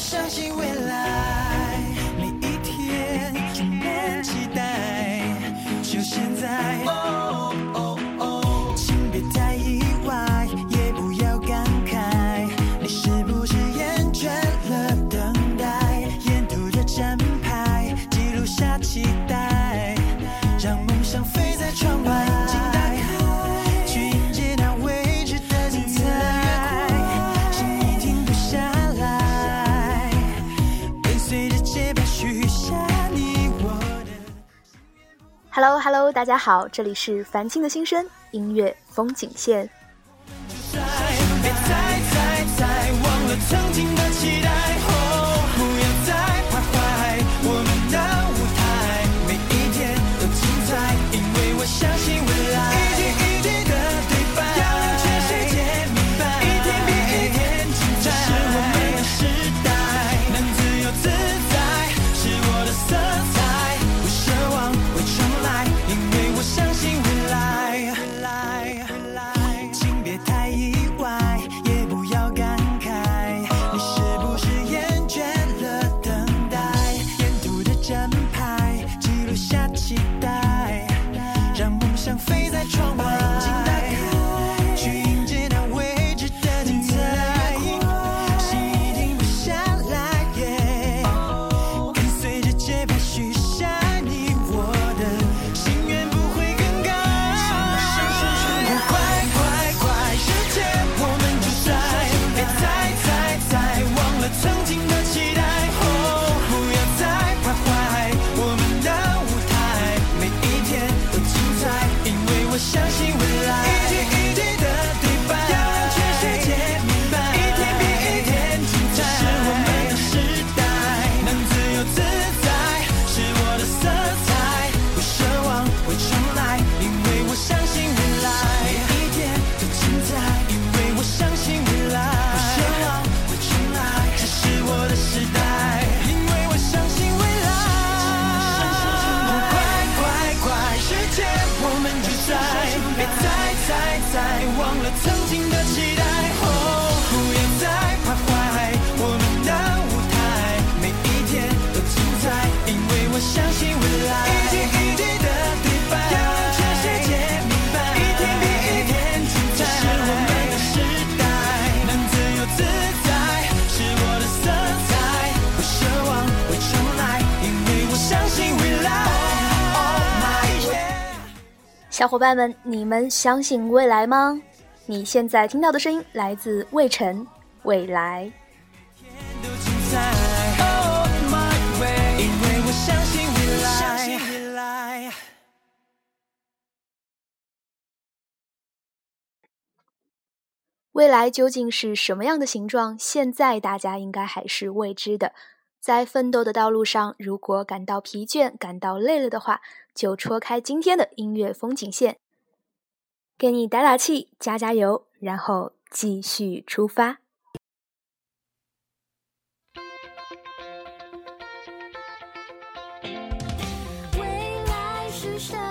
相信 hello hello 大家好，这里是繁星的新生音乐风景线。cheek 小伙伴们，你们相信未来吗？你现在听到的声音来自魏晨，未来。未来究竟是什么样的形状？现在大家应该还是未知的。在奋斗的道路上如果感到疲倦感到累了的话就戳开今天的音乐风景线。给你打打气加加油然后继续出发。未来是什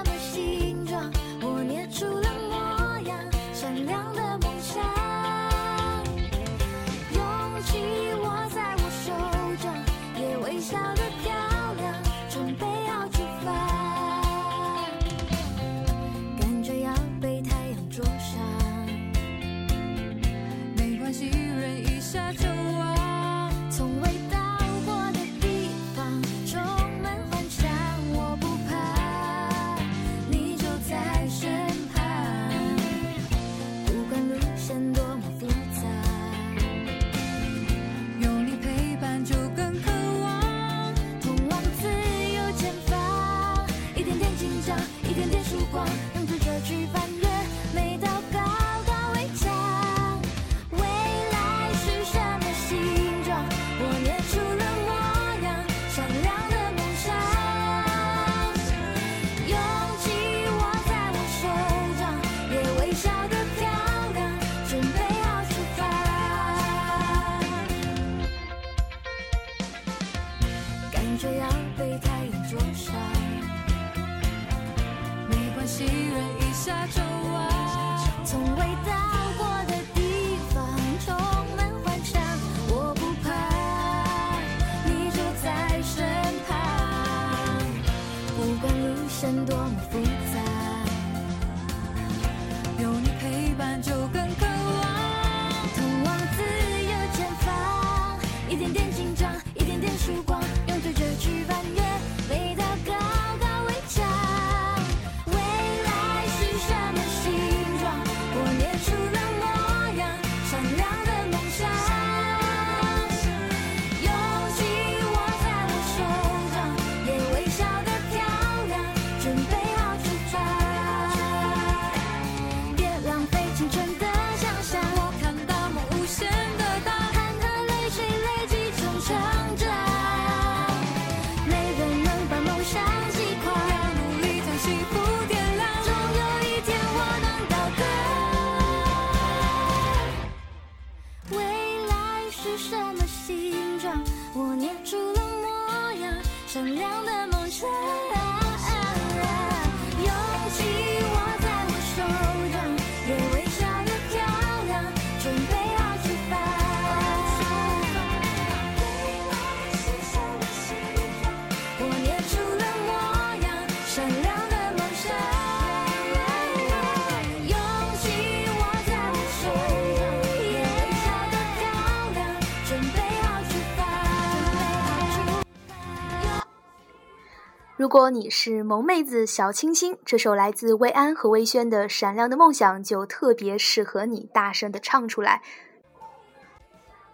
如果你是萌妹子小清新，这首来自薇安和薇轩的《闪亮的梦想》就特别适合你大声的唱出来。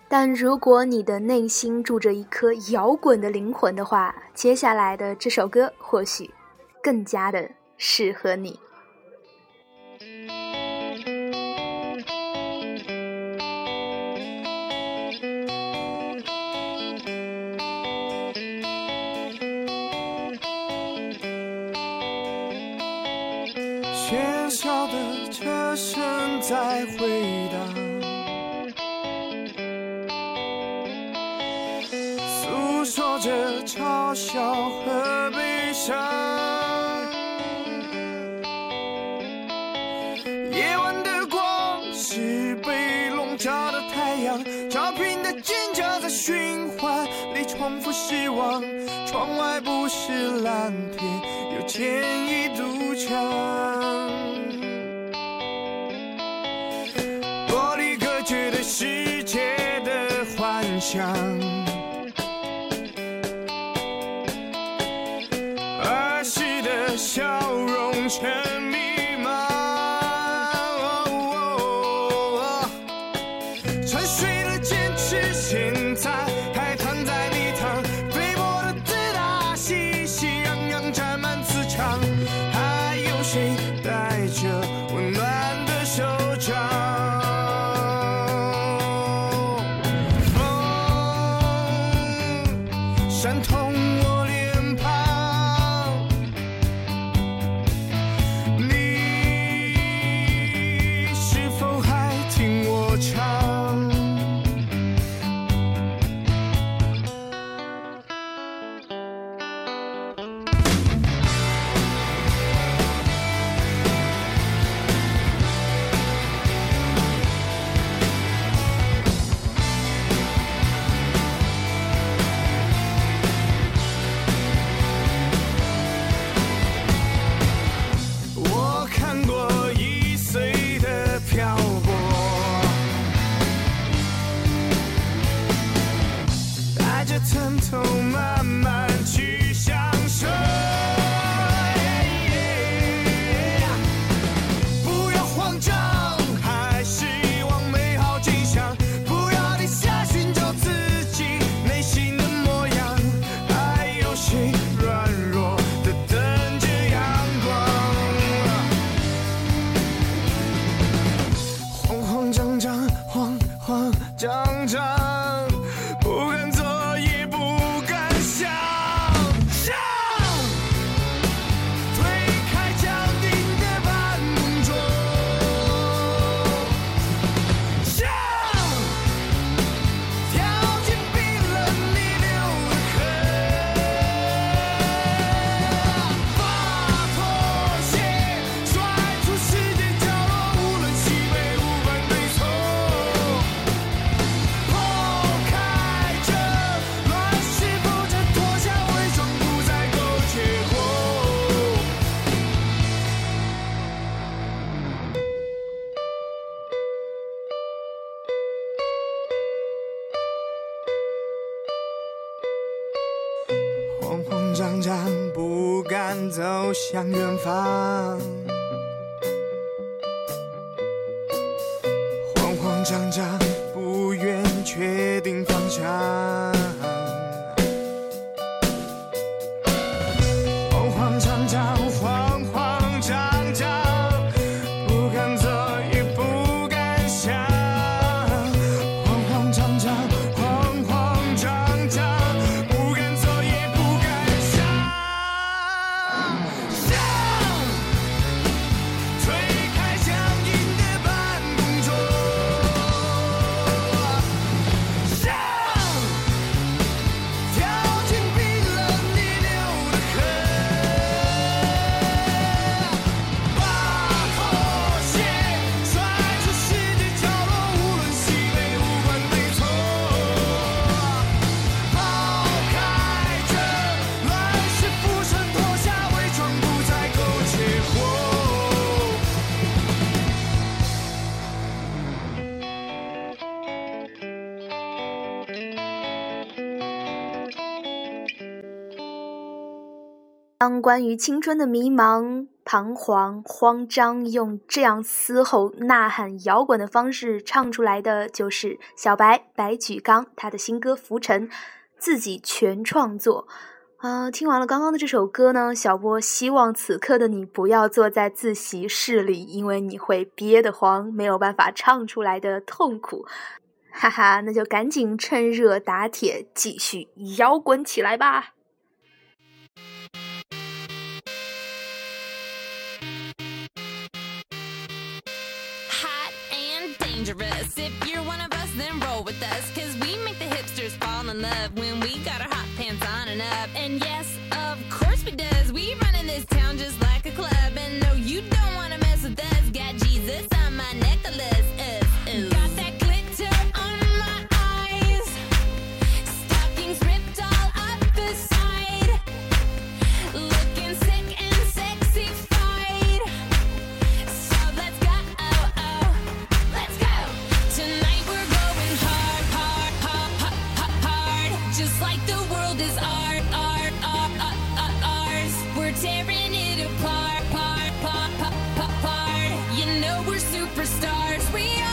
但如果你的内心住着一颗摇滚的灵魂的话，接下来的这首歌或许更加的适合你。喧嚣的车声在回荡，诉说着嘲笑和悲伤。夜晚的光是被笼罩的太阳，调频的尖叫在循环里重复失望。窗外不是蓝天，又建一堵墙。儿时的笑容沉迷向远方。慌慌张张，当关于青春的迷茫、彷徨、慌张，用这样嘶吼、呐喊、摇滚的方式唱出来的，就是小白白举纲他的新歌《浮沉》，自己全创作。啊，听完了刚刚的这首歌呢，小波希望此刻的你不要坐在自习室里，因为你会憋得慌，没有办法唱出来的痛苦。哈哈，那就赶紧趁热打铁，继续摇滚起来吧！Dangerous. If you're one of us, then roll with us. Cause we make the hipsters fall in love when we got our hot pants on and up. And yes, of course we does. We run in this town just like a club. And no, you don't superstars. We are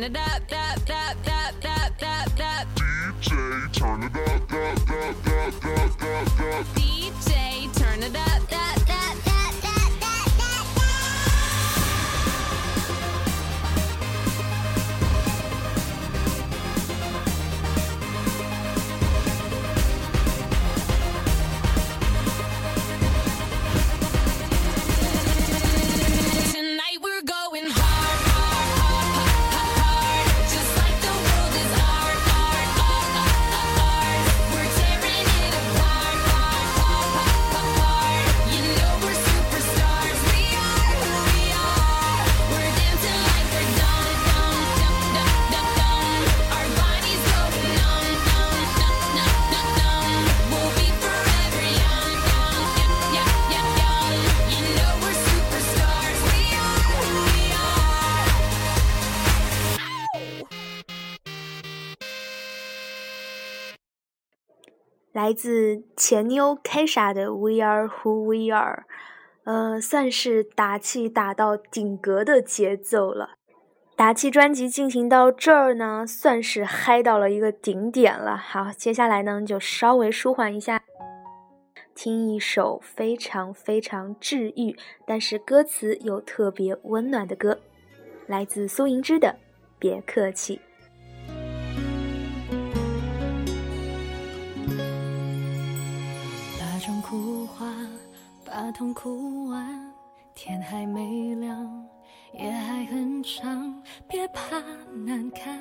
turn it up, up, up, up, up, up, up. DJ, turn it up, up, up, up, up, up, up. 来自前妞 Kesha 的《We Are Who We Are》，呃，算是打气打到顶格的节奏了。打气专辑进行到这儿呢，算是嗨到了一个顶点了。好，接下来呢就稍微舒缓一下，听一首非常非常治愈，但是歌词又特别温暖的歌，来自苏银之的《别客气》。把痛哭完，天还没亮，夜还很长，别怕难堪，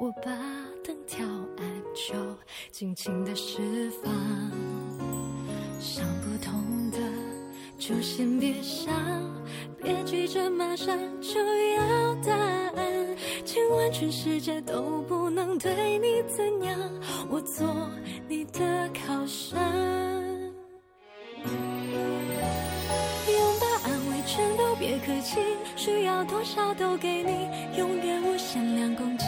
我把灯调暗，就尽情的释放。想不通的就先别想，别急着马上就要答案，千万全世界都不能对你怎样，我做你的靠山。拥抱安慰全都别客气，气，需要多少都给你，永远无限两公斤，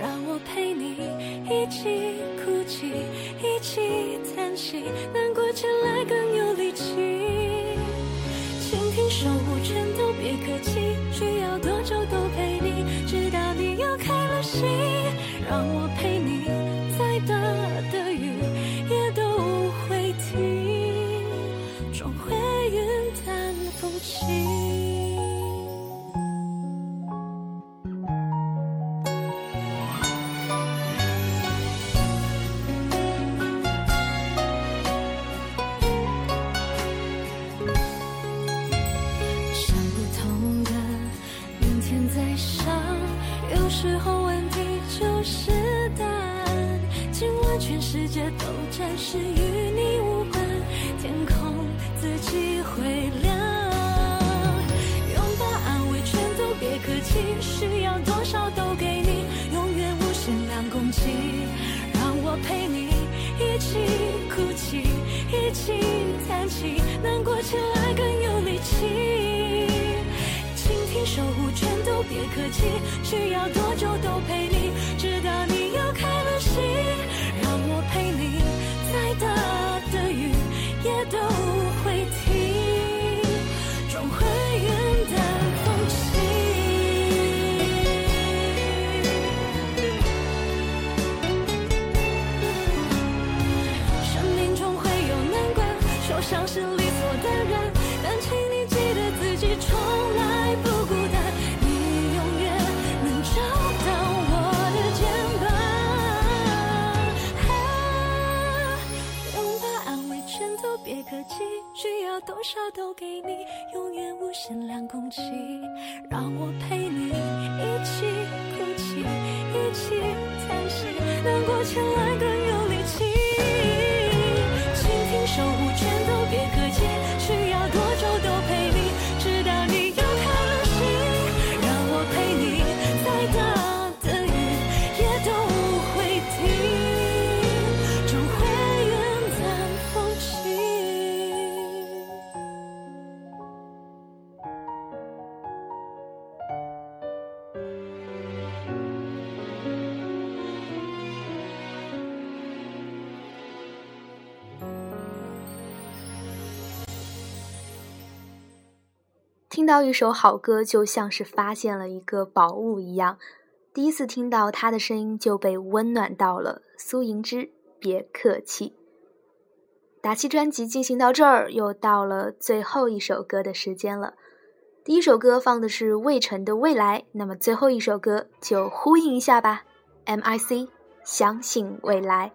让我陪你一起哭泣，一起叹息，难过起来更有力气。倾听守护全都别客气，需要多久都陪你，直到你又开了心，让我陪你，是雨要多少都给你，永远无限量空气，让我陪你一起哭泣，一起叹息，难过千万个到一首好歌，就像是发现了一个宝物一样。第一次听到他的声音，就被温暖到了。苏银之，别客气。打气专辑进行到这儿，又到了最后一首歌的时间了。第一首歌放的是魏晨的《未来》，那么最后一首歌就呼应一下吧。M.I.C. 相信未来。